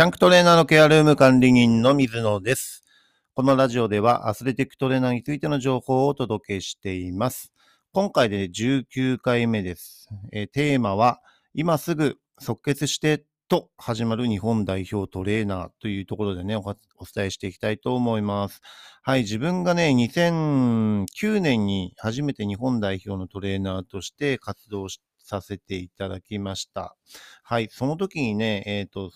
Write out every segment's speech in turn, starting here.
ジャンクトレーナーのケアルーム管理人の水野です。このラジオではアスレティックトレーナーについての情報をお届けしています。今回で19回目です。えテーマは、今すぐ即決してと始まる日本代表トレーナーというところでね、おお伝えしていきたいと思います。はい、自分がね、2009年に初めて日本代表のトレーナーとして活動させていただきました。はい、その時にね、えっ、と、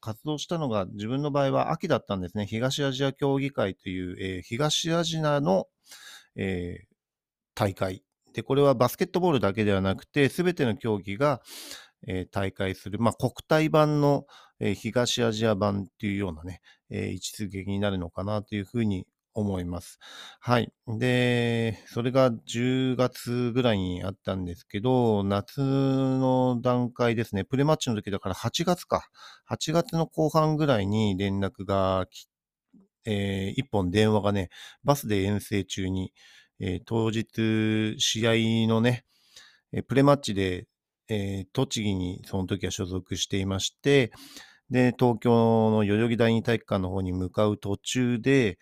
活動したのが自分の場合は秋だったんですね。東アジア協議会という、えー東アジアの、えー大会。で、これはバスケットボールだけではなくて、すべての競技が、えー大会する、まあ、国体版の、えー東アジア版っていうようなね、えー位置づけになるのかなというふうに思います。はい。で、それが10月ぐらいにあったんですけど、夏の段階ですね、プレマッチの時だから8月か。8月の後半ぐらいに連絡がき、えー一本電話がね、バスで遠征中に、えー当日試合のね、えープレマッチで、えー栃木にその時は所属していまして、で、東京の代々木第二体育館の方に向かう途中で、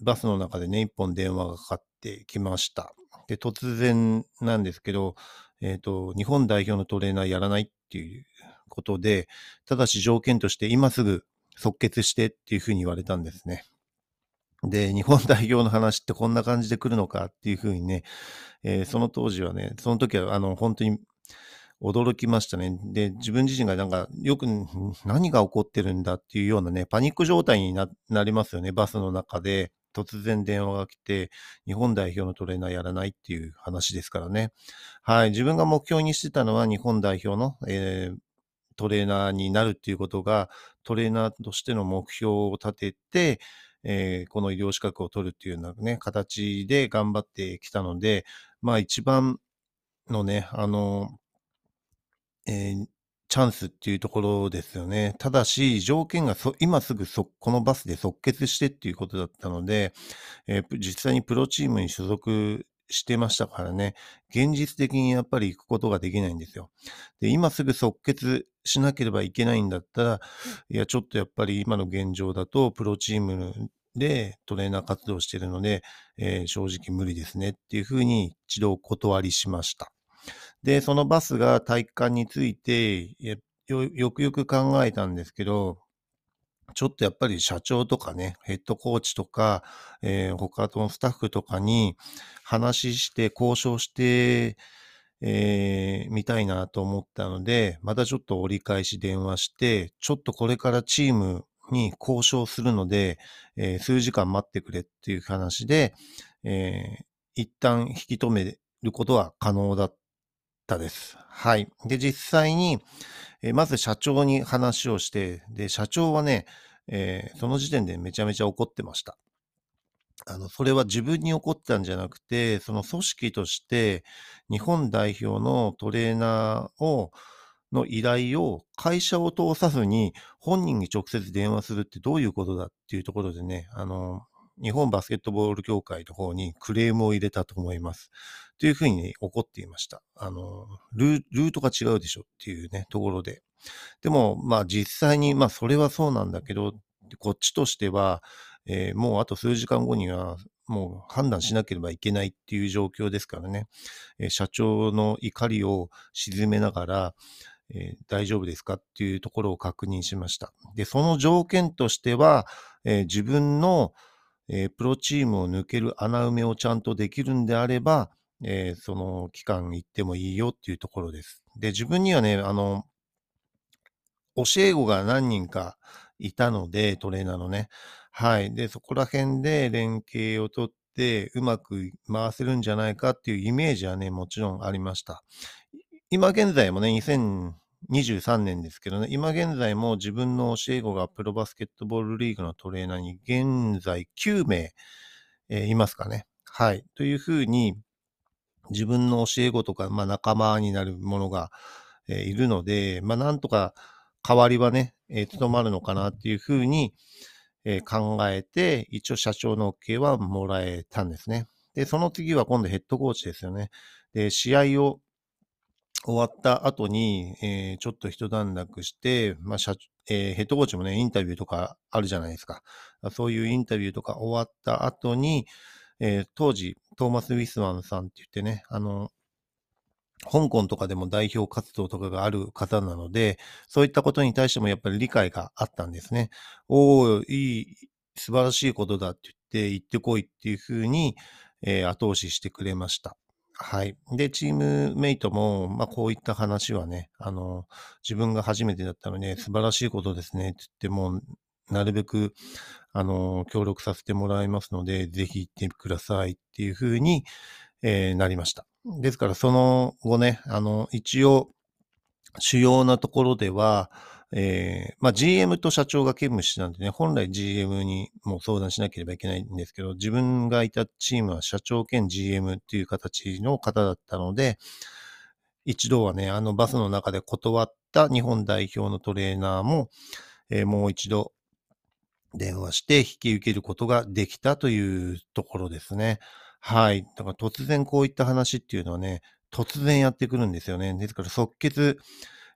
バスの中でね、一本電話がかかってきました。で、突然なんですけど、えっ、と、日本代表のトレーナーやらないっていうことで、ただし条件として今すぐ即決してっていうふうに言われたんですね。で、日本代表の話ってこんな感じで来るのかっていうふうにね、えーその当時はね、その時はあの本当に驚きましたね。で、自分自身がなんかよく何が起こってるんだっていうようなね、パニック状態にななりますよね。バスの中で突然電話が来て、日本代表のトレーナーやらないっていう話ですからね。はい。自分が目標にしてたのは日本代表の、えートレーナーになるっていうことが、トレーナーとしての目標を立てて、えーこの医療資格を取るっていうようなね、形で頑張ってきたので、まあ一番のね、あの、えーチャンスっていうところですよね。ただし、条件がそ今すぐそこのバスで即決してっていうことだったので、えー実際にプロチームに所属してましたからね、現実的にやっぱり行くことができないんですよ。で、今すぐ即決しなければいけないんだったら、いや、ちょっとやっぱり今の現状だと、プロチームでトレーナー活動してるので、えー正直無理ですねっていうふうに一度断りしました。で、そのバスが体育館について、よよくよく考えたんですけど、ちょっとやっぱり社長とかね、ヘッドコーチとか、えー他のスタッフとかに話して交渉して、えーみたいなと思ったので、またちょっと折り返し電話して、ちょっとこれからチームに交渉するので、えー数時間待ってくれっていう話で、えー一旦引き止めることは可能だったです。はい。で、実際に、えーまず社長に話をして、で、社長はね、えーその時点でめちゃめちゃ怒ってました。あの、それは自分に起こったんじゃなくて、その組織として日本代表のトレーナーを、の依頼を会社を通さずに本人に直接電話するってどういうことだっていうところでね、あの、日本バスケットボール協会の方にクレームを入れたと思います。というふうに、怒っていました。あの、ルートが違うでしょっていうね、ところで。でも、まあ実際に、まあそれはそうなんだけど、こっちとしては、えーもうあと数時間後には、もう判断しなければいけないっていう状況ですからね、えー社長の怒りを鎮めながら、えー大丈夫ですかっていうところを確認しました。で、その条件としては、え自分の、えープロチームを抜ける穴埋めをちゃんとできるんであれば、えーその期間行ってもいいよっていうところです。で、自分にはね、あの、教え子が何人かいたので、トレーナーのね。はい。で、そこら辺で連携をとって、うまく回せるんじゃないかっていうイメージはね、もちろんありました。今現在もね、2023年ですけどね、今現在も自分の教え子がプロバスケットボールリーグのトレーナーに現在9名、えーいますかね。はい。というふうに、自分の教え子とか、まあ、仲間になるものが、えーいるので、まあ、なんとか代わりはね、えー務まるのかなっていうふうに、え考えて、一応社長の OK はもらえたんですね。で、その次は今度ヘッドコーチですよね。で、試合を終わった後に、えーちょっと一段落して、まあ、社えーヘッドコーチもね、インタビューとかあるじゃないですか。そういうインタビューとか終わった後に、えー当時、トーマス・ウィスマンさんって言ってね、あの、香港とかでも代表活動とかがある方なので、そういったことに対してもやっぱり理解があったんですね。おお、いい、素晴らしいことだって言って、行ってこいっていうふうに、えー後押ししてくれました。はい。で、チームメイトも、まあ、こういった話はね、あの、自分が初めてだったので、素晴らしいことですねって言って、も、なるべく、あの、協力させてもらいますので、ぜひ行ってくださいっていうふうに、えーなりました。ですから、その後ね、あの、一応、主要なところでは、えーまあ、GM と社長が兼務してたんでね、本来 GM にもう相談しなければいけないんですけど、自分がいたチームは社長兼 GM っていう形の方だったので、一度はね、あのバスの中で断った日本代表のトレーナーも、えーもう一度電話して引き受けることができたというところですね。はい。だから突然こういった話っていうのはね、突然やってくるんですよね。ですから即決、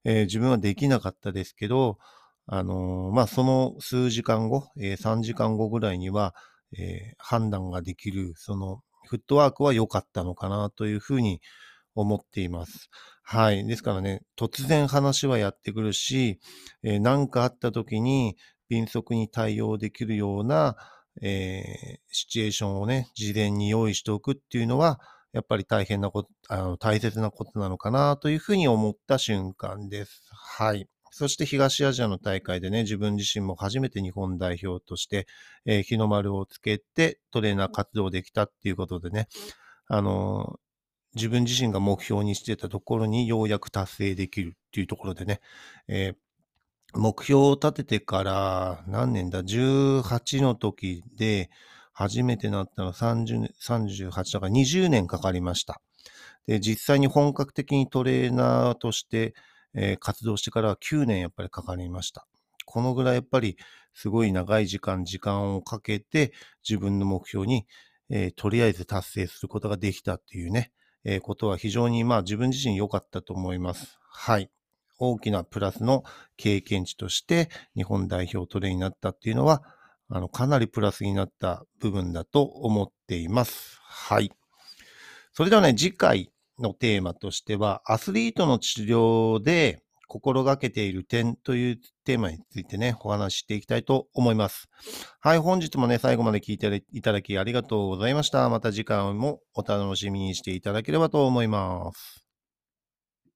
えー自分はできなかったですけど、あのーまあ、その数時間後、えー3時間後ぐらいには、え判断ができる、そのフットワークは良かったのかなというふうに思っています。はい。ですからね、突然話はやってくるし、え何かあった時に迅速に対応できるような、えシチュエーションをね、事前に用意しておくっていうのは、やっぱり大変なこと、あの、大切なことなのかなというふうに思った瞬間です。はい。そして東アジアの大会でね、自分自身も初めて日本代表として、えー日の丸をつけてトレーナー活動できたっていうことでね、あのー自分自身が目標にしてたところにようやく達成できるっていうところでね、えー目標を立ててから何年だ ?18 の時で初めてなったの30 38だから20年かかりました。で、実際に本格的にトレーナーとして、えー活動してからは9年やっぱりかかりました。このぐらいやっぱりすごい長い時間、時間をかけて自分の目標に、えーとりあえず達成することができたっていうね、えーことは非常にまあ自分自身良かったと思います。はい。大きなプラスの経験値として日本代表トレーになったっていうのは、あの、かなりプラスになった部分だと思っています。はい。それではね、次回のテーマとしては、アスリートの治療で心がけている点というテーマについてね、お話ししていきたいと思います。はい、本日もね、最後まで聞いていただきありがとうございました。また次回もお楽しみにしていただければと思います。